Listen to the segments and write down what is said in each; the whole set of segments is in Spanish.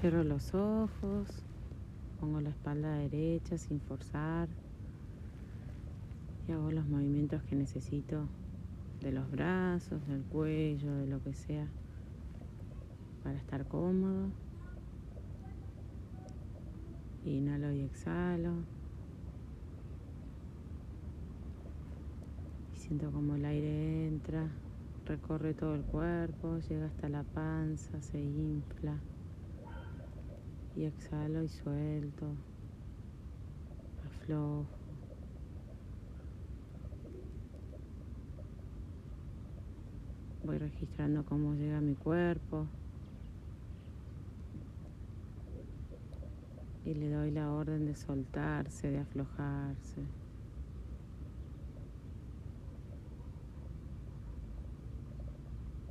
Cierro los ojos, pongo la espalda derecha sin forzar y hago los movimientos que necesito de los brazos, del cuello, de lo que sea para estar cómodo. Inhalo y exhalo. Y siento como el aire entra, recorre todo el cuerpo, llega hasta la panza, se infla. Y exhalo y suelto. Aflojo. Voy registrando cómo llega mi cuerpo. Y le doy la orden de soltarse, de aflojarse.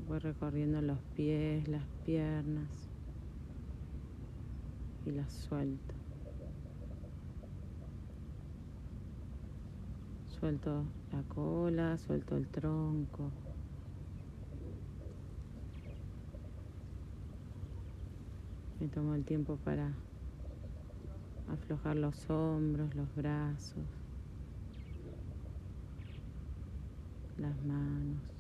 Voy recorriendo los pies, las piernas y las suelto. Suelto la cola, suelto el tronco. Me tomo el tiempo para aflojar los hombros, los brazos, las manos.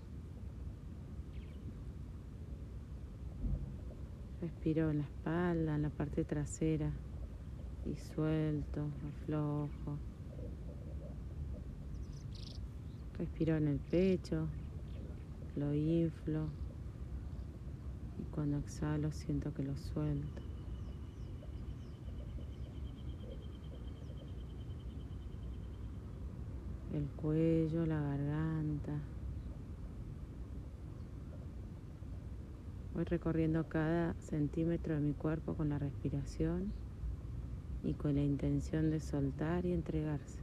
Respiro en la espalda, en la parte trasera y suelto, aflojo. Respiro en el pecho, lo inflo y cuando exhalo siento que lo suelto. El cuello, la garganta. Voy recorriendo cada centímetro de mi cuerpo con la respiración y con la intención de soltar y entregarse.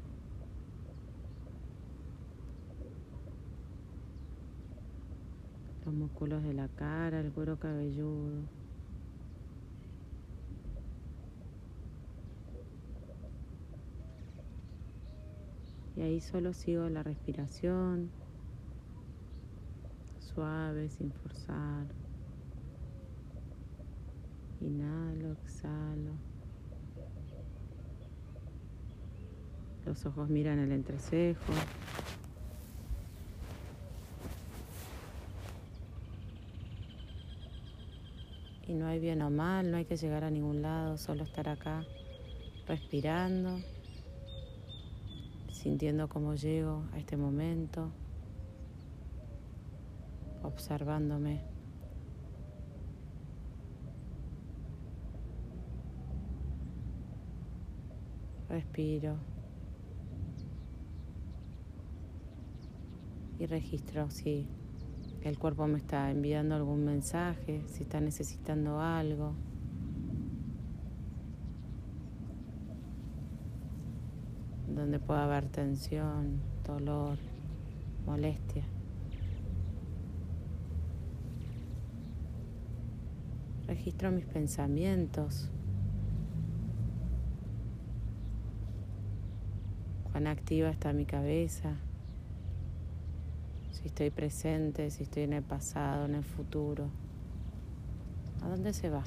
Los músculos de la cara, el cuero cabelludo. Y ahí solo sigo la respiración, suave, sin forzar. Inhalo, exhalo. Los ojos miran el entrecejo. Y no hay bien o mal, no hay que llegar a ningún lado, solo estar acá respirando, sintiendo cómo llego a este momento, observándome. Respiro. Y registro si el cuerpo me está enviando algún mensaje, si está necesitando algo. Donde pueda haber tensión, dolor, molestia. Registro mis pensamientos. Cuán activa está mi cabeza. Si estoy presente, si estoy en el pasado, en el futuro. ¿A dónde se va?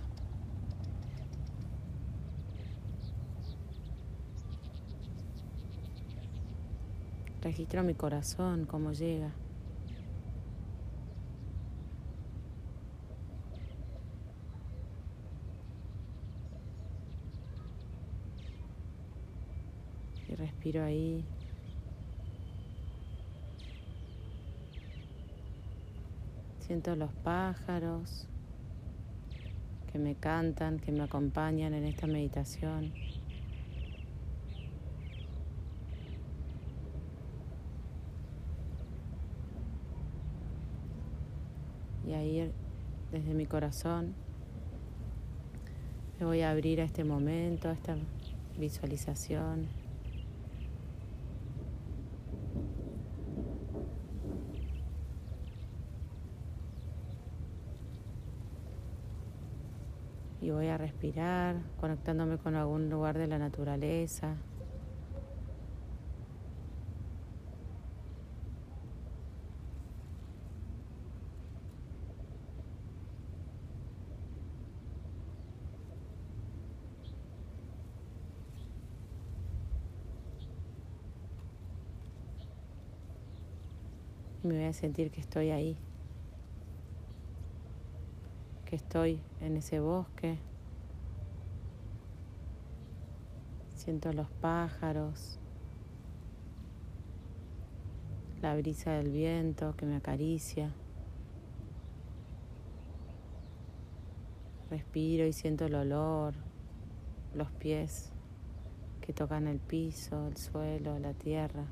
Registro mi corazón, cómo llega. Y respiro ahí. Siento los pájaros que me cantan, que me acompañan en esta meditación. Y ahí desde mi corazón me voy a abrir a este momento, a esta visualización. voy a respirar, conectándome con algún lugar de la naturaleza. Me voy a sentir que estoy ahí que estoy en ese bosque. Siento los pájaros, la brisa del viento que me acaricia. Respiro y siento el olor, los pies que tocan el piso, el suelo, la tierra.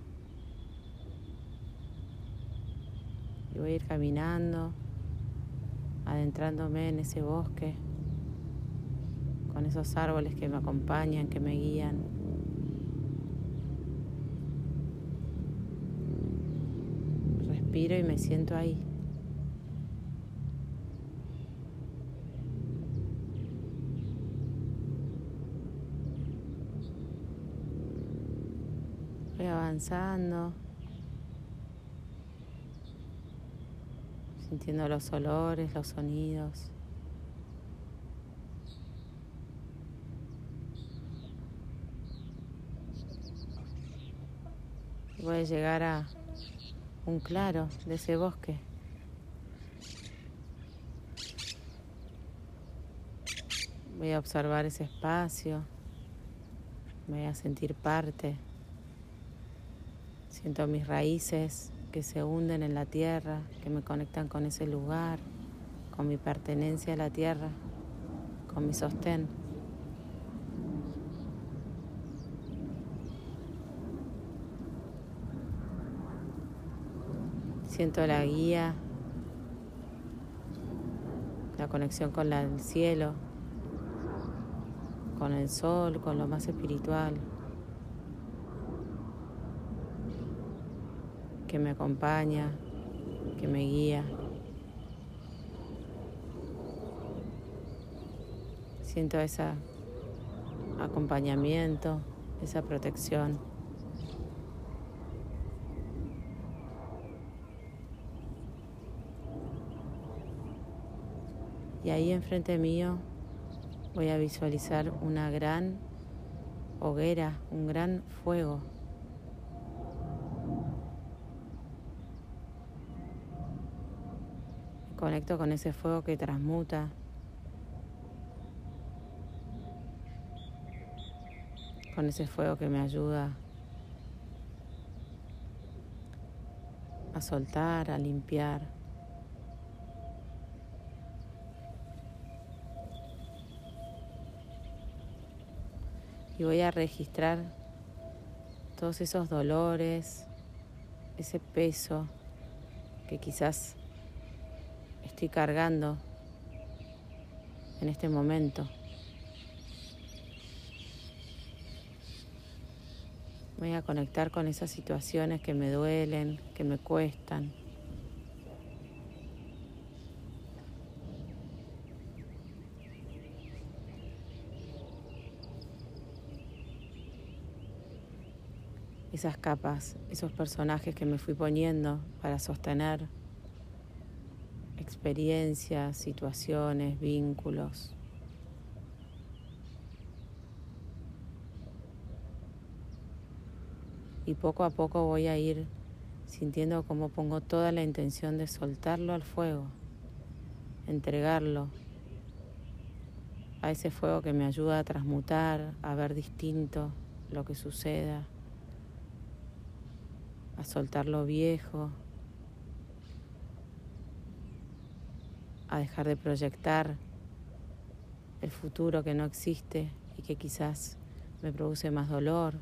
Y voy a ir caminando, adentrándome en ese bosque, con esos árboles que me acompañan, que me guían. Respiro y me siento ahí. avanzando, sintiendo los olores, los sonidos. Voy a llegar a un claro de ese bosque. Voy a observar ese espacio, voy a sentir parte. Siento mis raíces que se hunden en la tierra, que me conectan con ese lugar, con mi pertenencia a la tierra, con mi sostén. Siento la guía, la conexión con el cielo, con el sol, con lo más espiritual. Que me acompaña, que me guía. Siento ese acompañamiento, esa protección. Y ahí enfrente mío voy a visualizar una gran hoguera, un gran fuego. Conecto con ese fuego que transmuta. Con ese fuego que me ayuda a soltar, a limpiar. Y voy a registrar todos esos dolores, ese peso que quizás estoy cargando en este momento. Voy a conectar con esas situaciones que me duelen, que me cuestan. Esas capas, esos personajes que me fui poniendo para sostener experiencias, situaciones, vínculos. Y poco a poco voy a ir sintiendo cómo pongo toda la intención de soltarlo al fuego, entregarlo a ese fuego que me ayuda a transmutar, a ver distinto lo que suceda, a soltar lo viejo, a dejar de proyectar el futuro que no existe y que quizás me produce más dolor.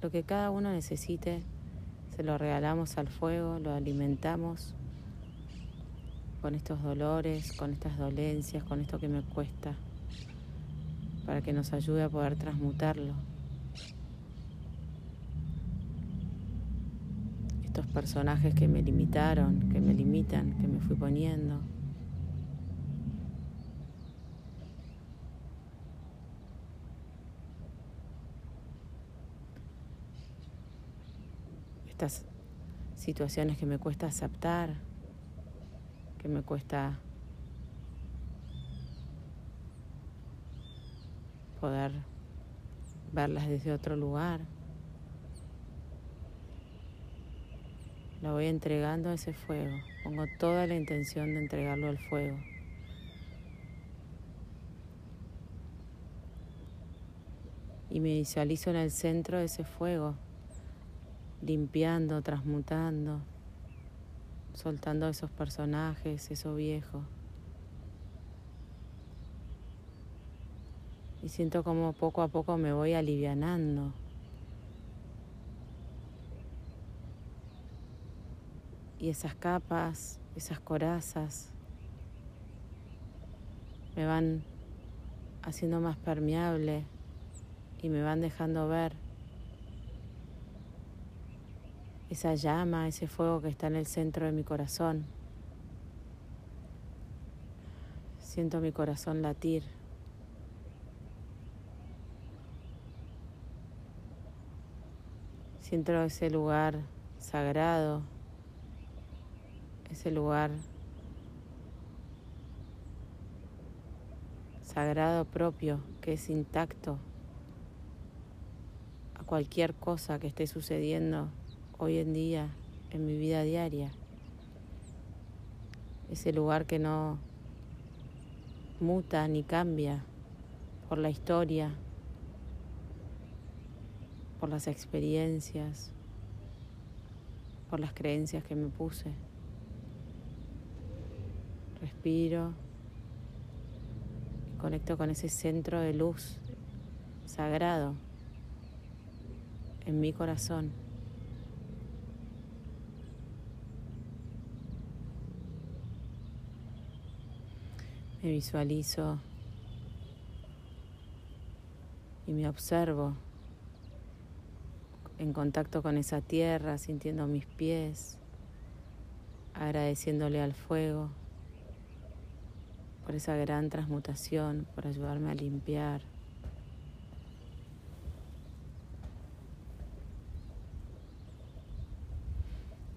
Lo que cada uno necesite, se lo regalamos al fuego, lo alimentamos con estos dolores, con estas dolencias, con esto que me cuesta, para que nos ayude a poder transmutarlo. Estos personajes que me limitaron, que me limitan, que me fui poniendo. Estas situaciones que me cuesta aceptar, que me cuesta poder verlas desde otro lugar. Lo voy entregando a ese fuego. Pongo toda la intención de entregarlo al fuego. Y me visualizo en el centro de ese fuego, limpiando, transmutando, soltando esos personajes, eso viejo. Y siento como poco a poco me voy alivianando. Y esas capas, esas corazas, me van haciendo más permeable y me van dejando ver esa llama, ese fuego que está en el centro de mi corazón. Siento mi corazón latir. Siento ese lugar sagrado, ese lugar sagrado propio que es intacto a cualquier cosa que esté sucediendo hoy en día en mi vida diaria. Ese lugar que no muta ni cambia por la historia, por las experiencias, por las creencias que me puse. Respiro conecto con ese centro de luz sagrado en mi corazón. Me visualizo y me observo en contacto con esa tierra, sintiendo mis pies, agradeciéndole al fuego por esa gran transmutación, por ayudarme a limpiar.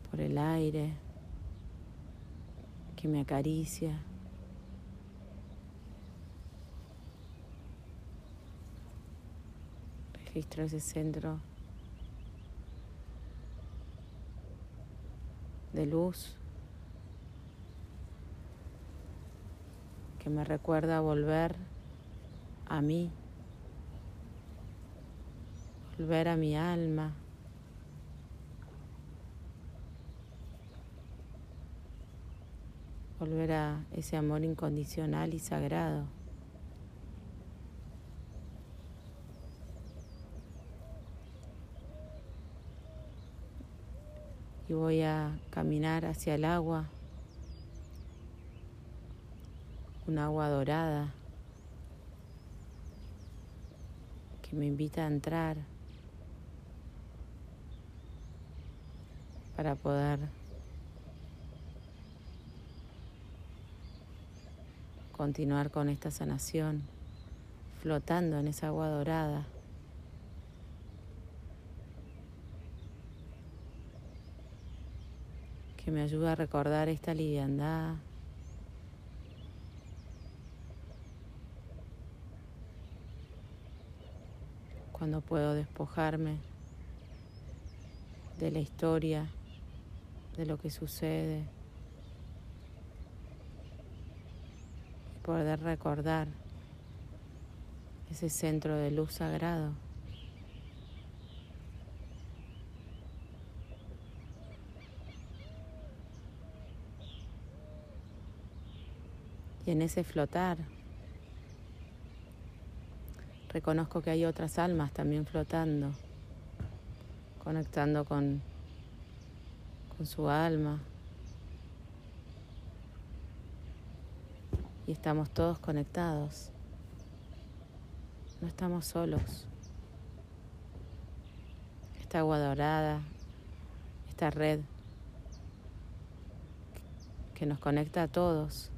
por el aire que me acaricia. registro ese centro de luz que me recuerda volver a mí, volver a mi alma. volver a ese amor incondicional y sagrado. y voy a caminar hacia el agua, un agua dorada que me invita a entrar para poder continuar con esta sanación flotando en esa agua dorada. que me ayuda a recordar esta liviandad. Cuando puedo despojarme de la historia, de lo que sucede, poder recordar ese centro de luz sagrado. Y en ese flotar, reconozco que hay otras almas también flotando, conectando con, con su alma. Y estamos todos conectados. No estamos solos. Esta agua dorada, esta red que nos conecta a todos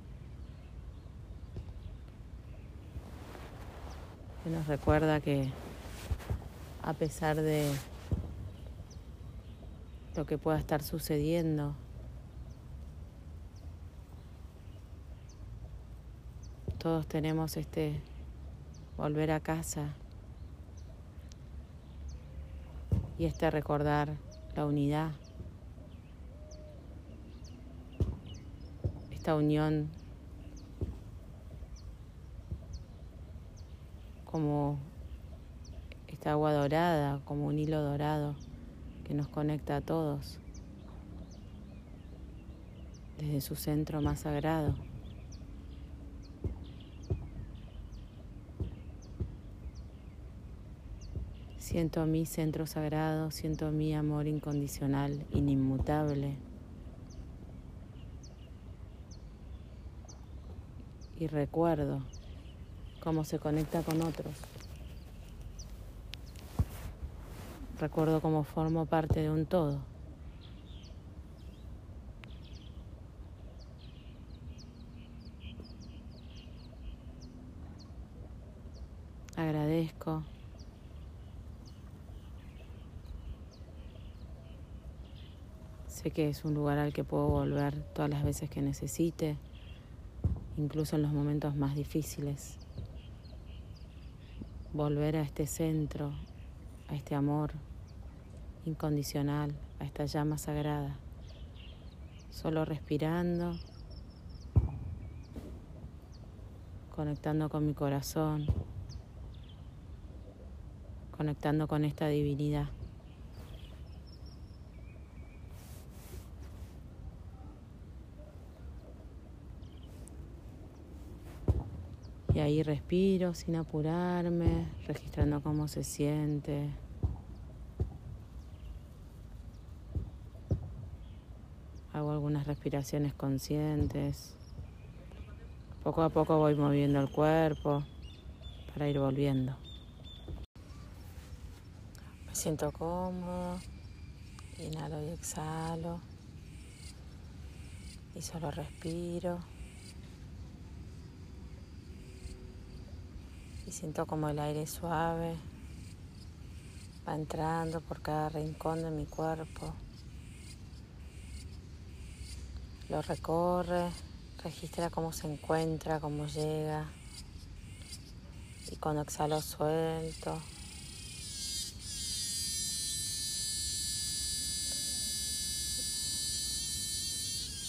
nos recuerda que a pesar de lo que pueda estar sucediendo, todos tenemos este volver a casa y este recordar la unidad, esta unión como esta agua dorada, como un hilo dorado que nos conecta a todos desde su centro más sagrado. Siento mi centro sagrado, siento mi amor incondicional, inmutable. Y recuerdo cómo se conecta con otros. Recuerdo cómo formo parte de un todo. Agradezco. Sé que es un lugar al que puedo volver todas las veces que necesite, incluso en los momentos más difíciles. Volver a este centro, a este amor incondicional, a esta llama sagrada. Solo respirando, conectando con mi corazón, conectando con esta divinidad. Y ahí respiro sin apurarme, registrando cómo se siente. Hago algunas respiraciones conscientes. Poco a poco voy moviendo el cuerpo para ir volviendo. Me siento cómodo. Inhalo y exhalo. Y solo respiro. Y siento como el aire suave va entrando por cada rincón de mi cuerpo. Lo recorre, registra cómo se encuentra, cómo llega. Y cuando exhalo suelto.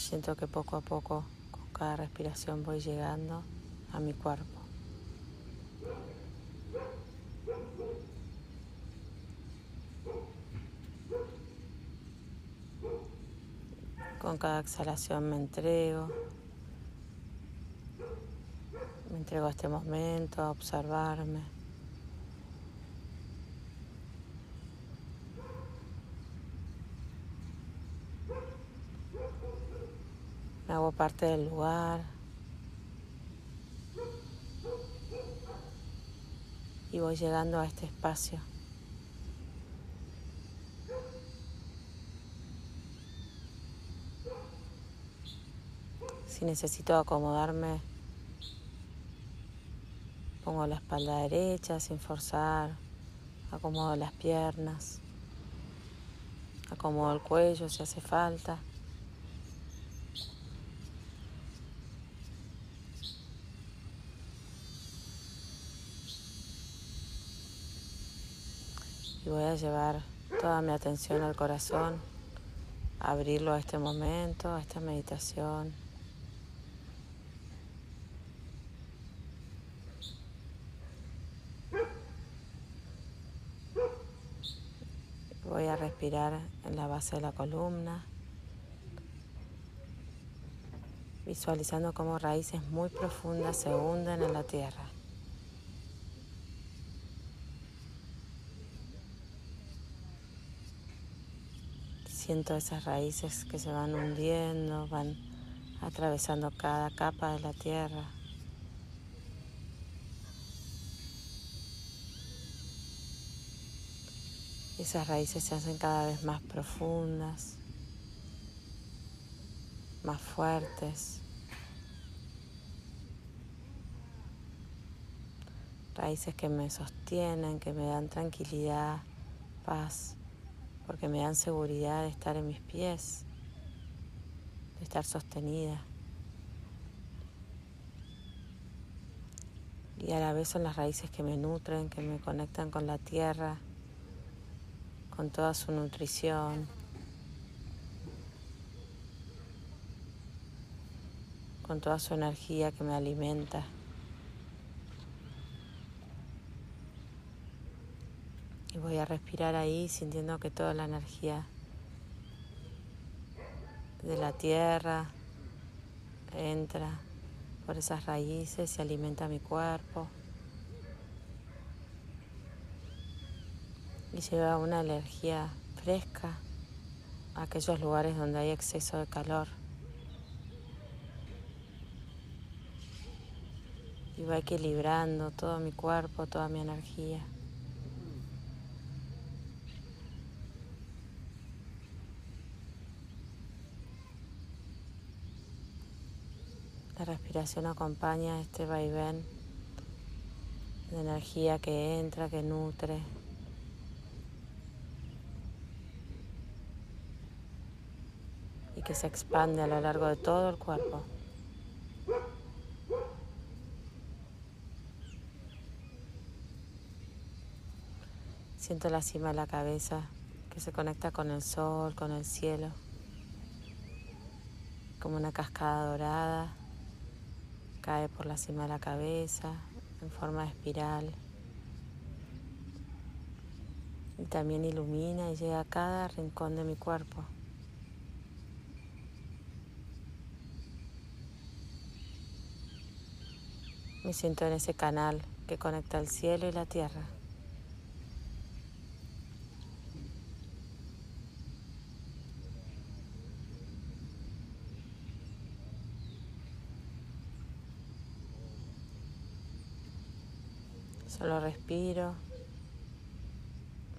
Siento que poco a poco, con cada respiración, voy llegando a mi cuerpo. Con cada exhalación me entrego. Me entrego a este momento, a observarme. Me hago parte del lugar. Y voy llegando a este espacio. Si necesito acomodarme, pongo la espalda derecha sin forzar, acomodo las piernas, acomodo el cuello si hace falta. Voy a llevar toda mi atención al corazón, abrirlo a este momento, a esta meditación. Voy a respirar en la base de la columna, visualizando cómo raíces muy profundas se hunden en la tierra. Siento esas raíces que se van hundiendo, van atravesando cada capa de la tierra. Esas raíces se hacen cada vez más profundas, más fuertes. Raíces que me sostienen, que me dan tranquilidad, paz, porque me dan seguridad de estar en mis pies, de estar sostenida. Y a la vez son las raíces que me nutren, que me conectan con la tierra con toda su nutrición. con toda su energía que me alimenta. Y voy a respirar ahí sintiendo que toda la energía de la tierra entra por esas raíces y alimenta mi cuerpo. Y lleva una energía fresca a aquellos lugares donde hay exceso de calor. Y va equilibrando todo mi cuerpo, toda mi energía. La respiración acompaña este vaivén de energía que entra, que nutre. Y que se expande a lo largo de todo el cuerpo. Siento la cima de la cabeza que se conecta con el sol, con el cielo, como una cascada dorada cae por la cima de la cabeza en forma de espiral. Y también ilumina y llega a cada rincón de mi cuerpo. Me siento en ese canal que conecta el cielo y la tierra. Solo respiro,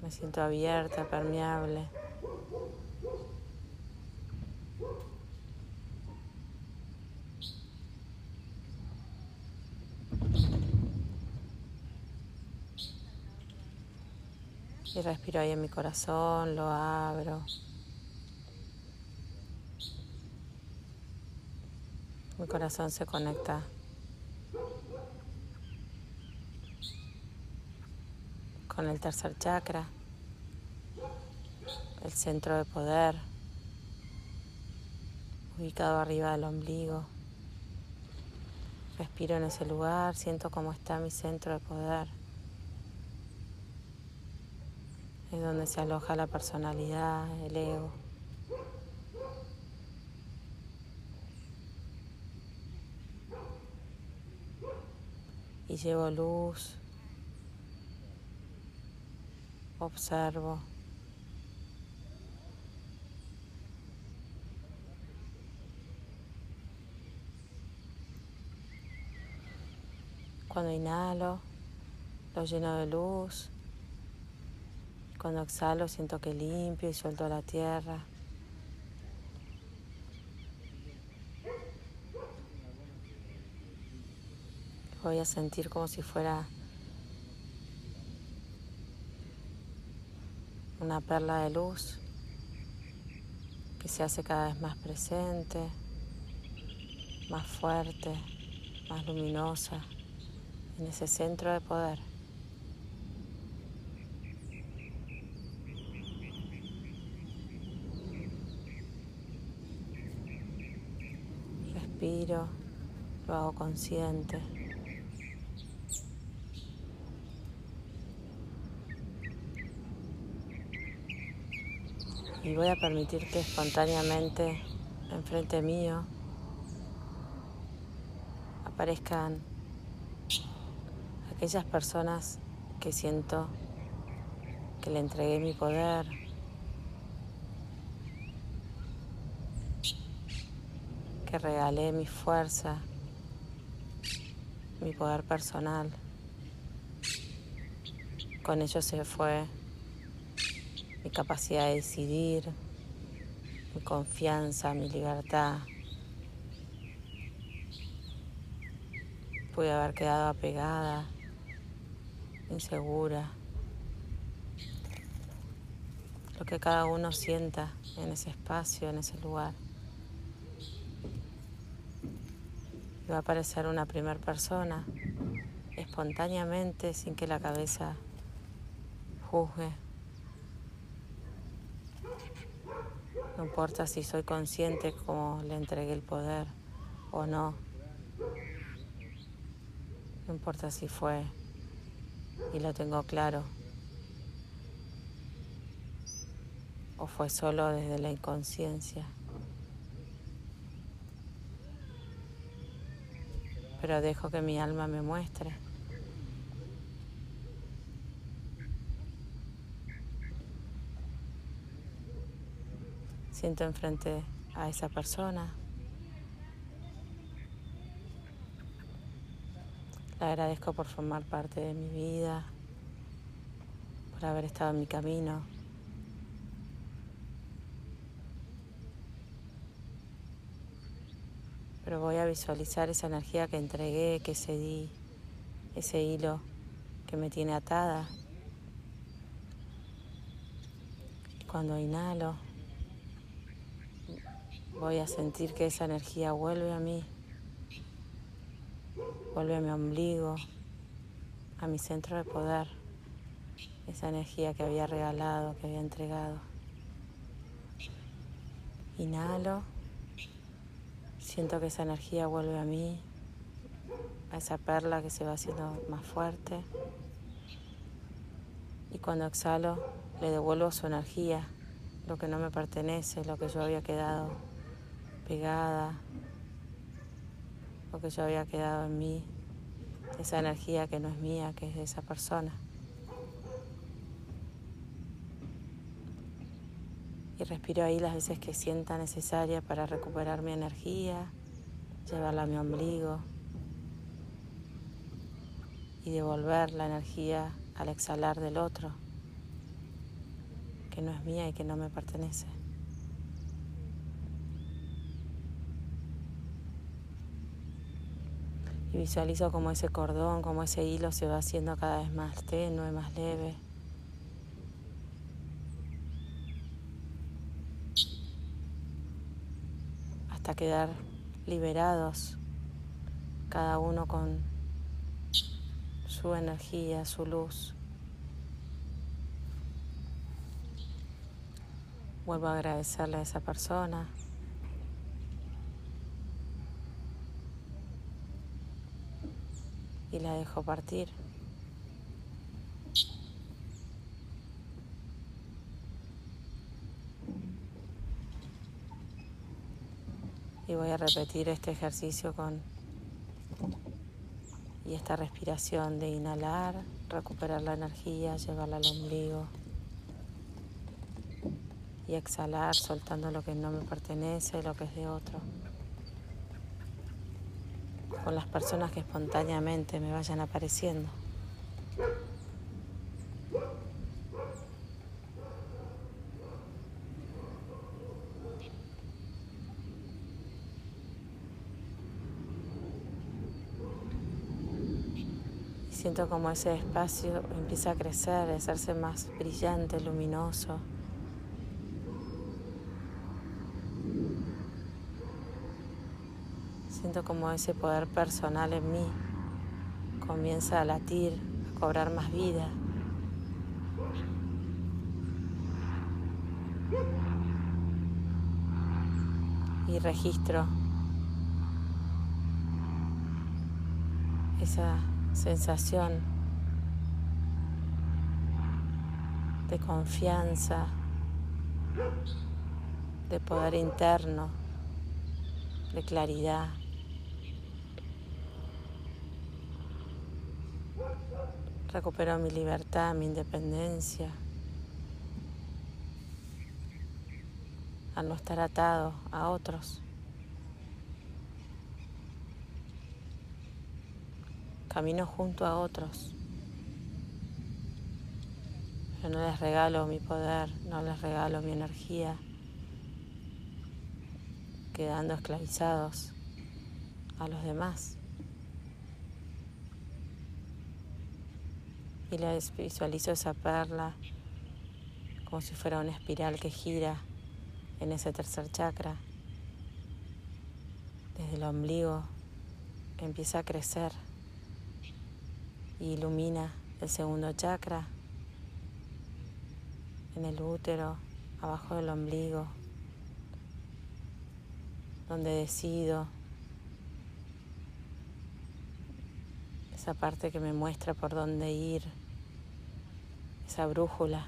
me siento abierta, permeable. Y respiro ahí en mi corazón, lo abro. Mi corazón se conecta con el tercer chakra, el centro de poder, ubicado arriba del ombligo. Respiro en ese lugar, siento cómo está mi centro de poder. Es donde se aloja la personalidad, el ego. Y llevo luz observo. Cuando inhalo, lo lleno de luz. Cuando exhalo, siento que limpio y suelto la tierra. Voy a sentir como si fuera una perla de luz que se hace cada vez más presente, más fuerte, más luminosa en ese centro de poder. Respiro, lo hago consciente. Y voy a permitir que espontáneamente enfrente mío aparezcan aquellas personas que siento que le entregué mi poder, que regalé mi fuerza, mi poder personal. Con ello se fue mi capacidad de decidir, mi confianza, mi libertad. Pude haber quedado apegada, insegura. Lo que cada uno sienta en ese espacio, en ese lugar. Y va a aparecer una primera persona espontáneamente, sin que la cabeza juzgue. No importa si soy consciente como le entregué el poder o no. No importa si fue y lo tengo claro. O fue solo desde la inconsciencia. Pero dejo que mi alma me muestre. Siento enfrente a esa persona. Le agradezco por formar parte de mi vida, por haber estado en mi camino. Pero voy a visualizar esa energía que entregué, que cedí, ese hilo que me tiene atada. Cuando inhalo, voy a sentir que esa energía vuelve a mí, vuelve a mi ombligo, a mi centro de poder, esa energía que había regalado, que había entregado. Inhalo, siento que esa energía vuelve a mí, a esa perla que se va haciendo más fuerte. Y cuando exhalo, le devuelvo su energía, lo que no me pertenece, lo que yo había quedado pegada, porque yo había quedado en mí, esa energía que no es mía, que es de esa persona. Y respiro ahí las veces que sienta necesaria para recuperar mi energía, llevarla a mi ombligo y devolver la energía al exhalar del otro, que no es mía y que no me pertenece. Y visualizo como ese cordón, como ese hilo se va haciendo cada vez más tenue, más leve. Hasta quedar liberados, cada uno con su energía, su luz. Vuelvo a agradecerle a esa persona. Y la dejo partir. Y voy a repetir este ejercicio con y esta respiración de inhalar, recuperar la energía, llevarla al ombligo y exhalar soltando lo que no me pertenece, lo que es de otro con las personas que espontáneamente me vayan apareciendo. Siento como ese espacio empieza a crecer, a hacerse más brillante, luminoso. Siento como ese poder personal en mí comienza a latir, a cobrar más vida. Y registro esa sensación de confianza, de poder interno, de claridad. Recupero mi libertad, mi independencia. Al no estar atado a otros. Camino junto a otros. Pero no les regalo mi poder, no les regalo mi energía, quedando esclavizados a los demás. Y la visualizo esa perla como si fuera una espiral que gira en ese tercer chakra. Desde el ombligo empieza a crecer y ilumina el segundo chakra en el útero, abajo del ombligo, donde decido esa parte que me muestra por dónde ir, esa brújula,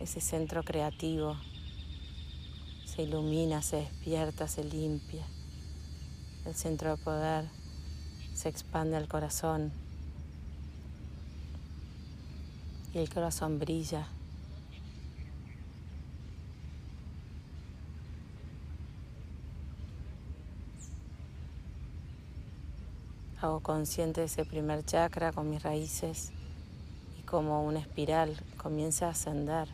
ese centro creativo, se ilumina, se despierta, se limpia. El centro de poder se expande al corazón y el corazón brilla. Hago consciente de ese primer chakra con mis raíces como una espiral comienza a ascender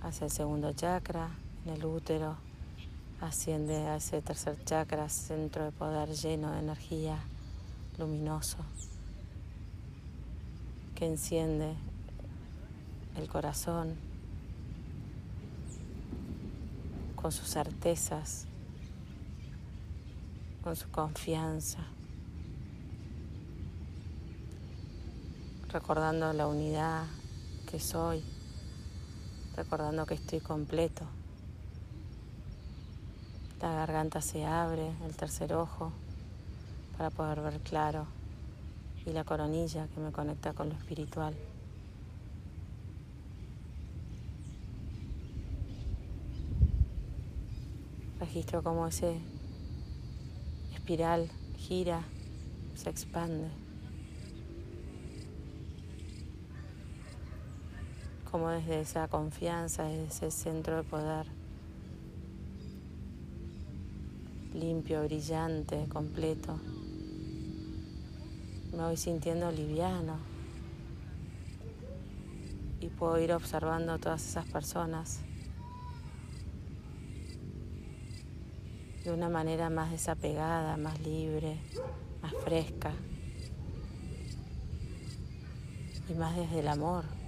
hacia el segundo chakra, en el útero, asciende a ese tercer chakra, centro de poder lleno de energía, luminoso, que enciende el corazón con sus certezas, con su confianza, recordando la unidad que soy, recordando que estoy completo. La garganta se abre, el tercer ojo, para poder ver claro, y la coronilla que me conecta con lo espiritual. Registro cómo ese espiral gira, se expande. Como desde esa confianza, desde ese centro de poder, limpio, brillante, completo, me voy sintiendo liviano. Y puedo ir observando todas esas personas. De una manera más desapegada, más libre, más fresca. Y más desde el amor.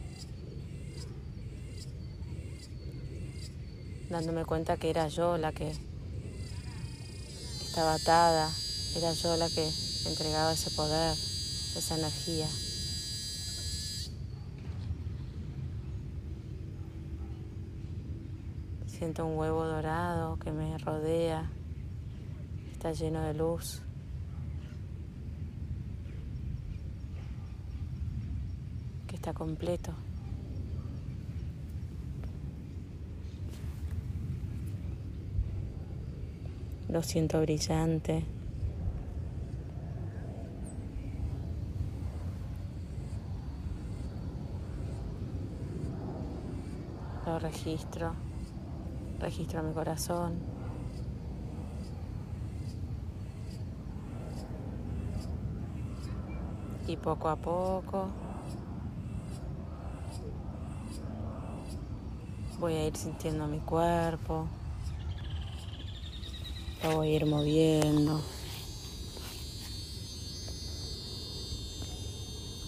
Dándome cuenta que era yo la que estaba atada, era yo la que entregaba ese poder, esa energía. Siento un huevo dorado que me rodea está lleno de luz. que está completo. Lo siento brillante. Lo registro. Registro mi corazón. y poco a poco voy a ir sintiendo mi cuerpo, voy a ir moviendo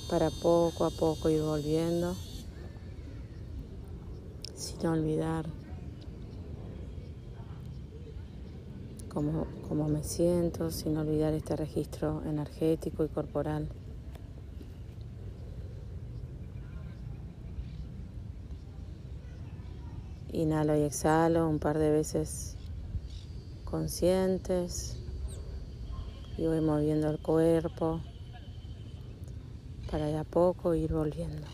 para poco a poco ir volviendo sin olvidar cómo, cómo me siento, sin olvidar este registro energético y corporal. Inhalo y exhalo un par de veces conscientes y voy moviendo el cuerpo para de a poco ir volviendo.